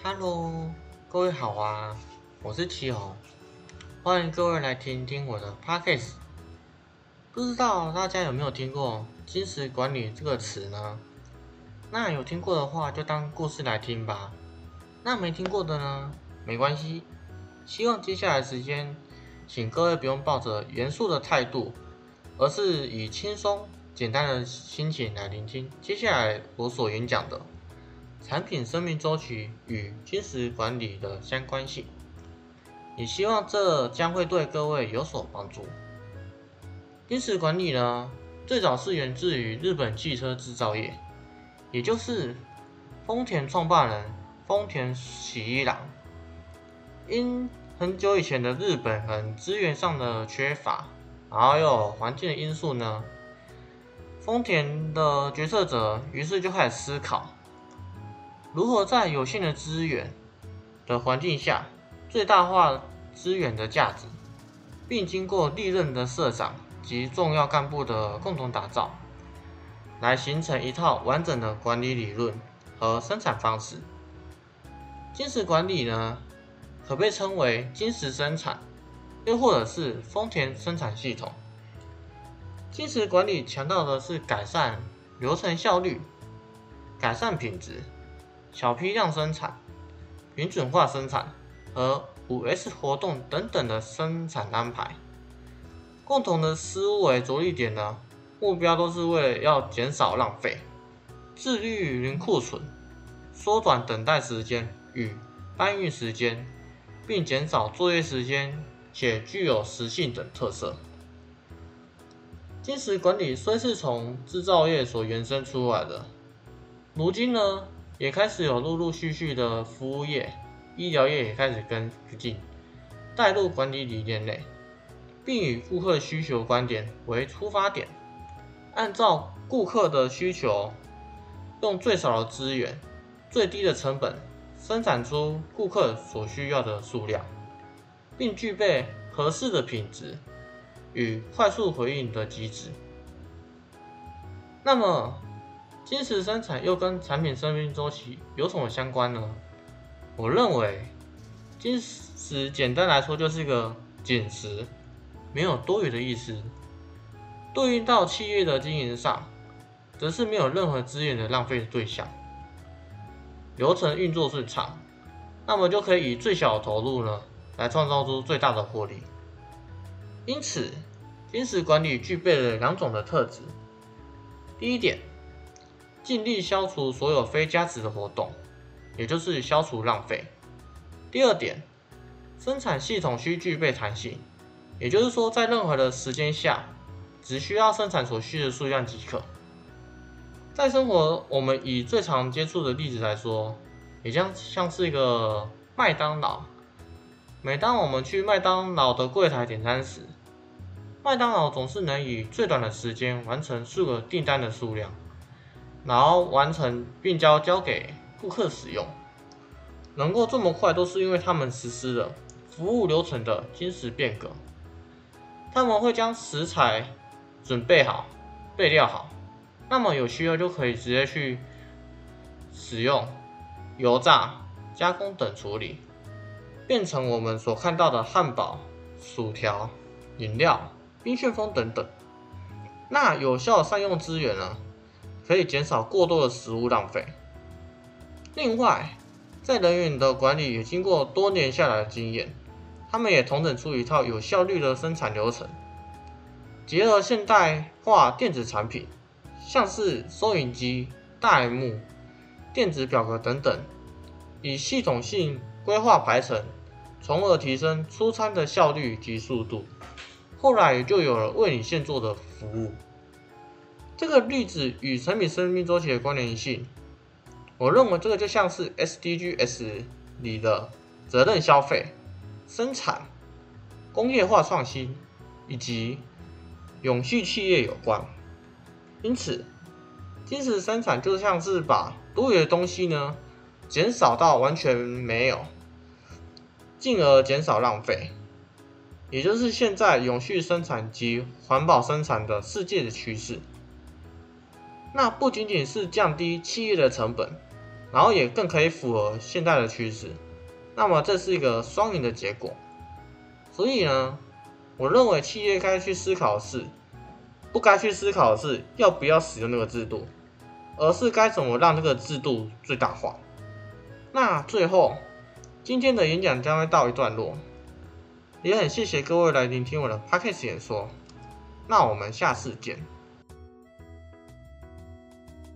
Hello，各位好啊，我是七红，欢迎各位来听听我的 Podcast。不知道大家有没有听过“金石管理”这个词呢？那有听过的话，就当故事来听吧。那没听过的呢，没关系。希望接下来时间，请各位不用抱着严肃的态度，而是以轻松、简单的心情来聆听接下来我所演讲的产品生命周期与金石管理的相关性。也希望这将会对各位有所帮助。金石管理呢，最早是源自于日本汽车制造业，也就是丰田创办人丰田喜一郎。因很久以前的日本很资源上的缺乏，然后又有环境的因素呢，丰田的决策者于是就开始思考，如何在有限的资源的环境下，最大化资源的价值，并经过历任的社长。及重要干部的共同打造，来形成一套完整的管理理论和生产方式。金石管理呢，可被称为金石生产，又或者是丰田生产系统。金石管理强调的是改善流程效率、改善品质、小批量生产、标准化生产和五 S 活动等等的生产安排。共同的思维着力点呢，目标都是为了要减少浪费、自律零库存、缩短等待时间与搬运时间，并减少作业时间，且具有实性等特色。金石管理虽是从制造业所延伸出来的，如今呢，也开始有陆陆续续的服务业、医疗业也开始跟进，带入管理理念内。并以顾客需求观点为出发点，按照顾客的需求，用最少的资源、最低的成本，生产出顾客所需要的数量，并具备合适的品质与快速回应的机制。那么，金石生产又跟产品生命周期有什么相关呢？我认为，金石简单来说就是一个紧实。没有多余的意思，对应到企业的经营上，则是没有任何资源的浪费对象，流程运作顺畅，那么就可以以最小的投入呢，来创造出最大的获利。因此，金石管理具备了两种的特质：第一点，尽力消除所有非价值的活动，也就是消除浪费；第二点，生产系统需具备弹性。也就是说，在任何的时间下，只需要生产所需的数量即可。在生活，我们以最常接触的例子来说，也将像是一个麦当劳。每当我们去麦当劳的柜台点餐时，麦当劳总是能以最短的时间完成数个订单的数量，然后完成并交交给顾客使用。能够这么快，都是因为他们实施了服务流程的精实变革。他们会将食材准备好、备料好，那么有需要就可以直接去使用油炸、加工等处理，变成我们所看到的汉堡、薯条、饮料、冰旋风等等。那有效善用资源呢，可以减少过多的食物浪费。另外，在人员的管理也经过多年下来的经验。他们也统整出一套有效率的生产流程，结合现代化电子产品，像是收银机、大幕、电子表格等等，以系统性规划排程，从而提升出餐的效率及速度。后来也就有了为你现做的服务。这个例子与产品生命周期的关联性，我认为这个就像是 SDGs 里的责任消费。生产、工业化创新以及永续企业有关，因此，金石生产就像是把多余的东西呢减少到完全没有，进而减少浪费，也就是现在永续生产及环保生产的世界的趋势。那不仅仅是降低企业的成本，然后也更可以符合现在的趋势。那么这是一个双赢的结果。所以呢，我认为企业该去思考的是，不该去思考的是要不要使用那个制度，而是该怎么让这个制度最大化。那最后，今天的演讲将会到一段落，也很谢谢各位来聆听我的 podcast 演说。那我们下次见。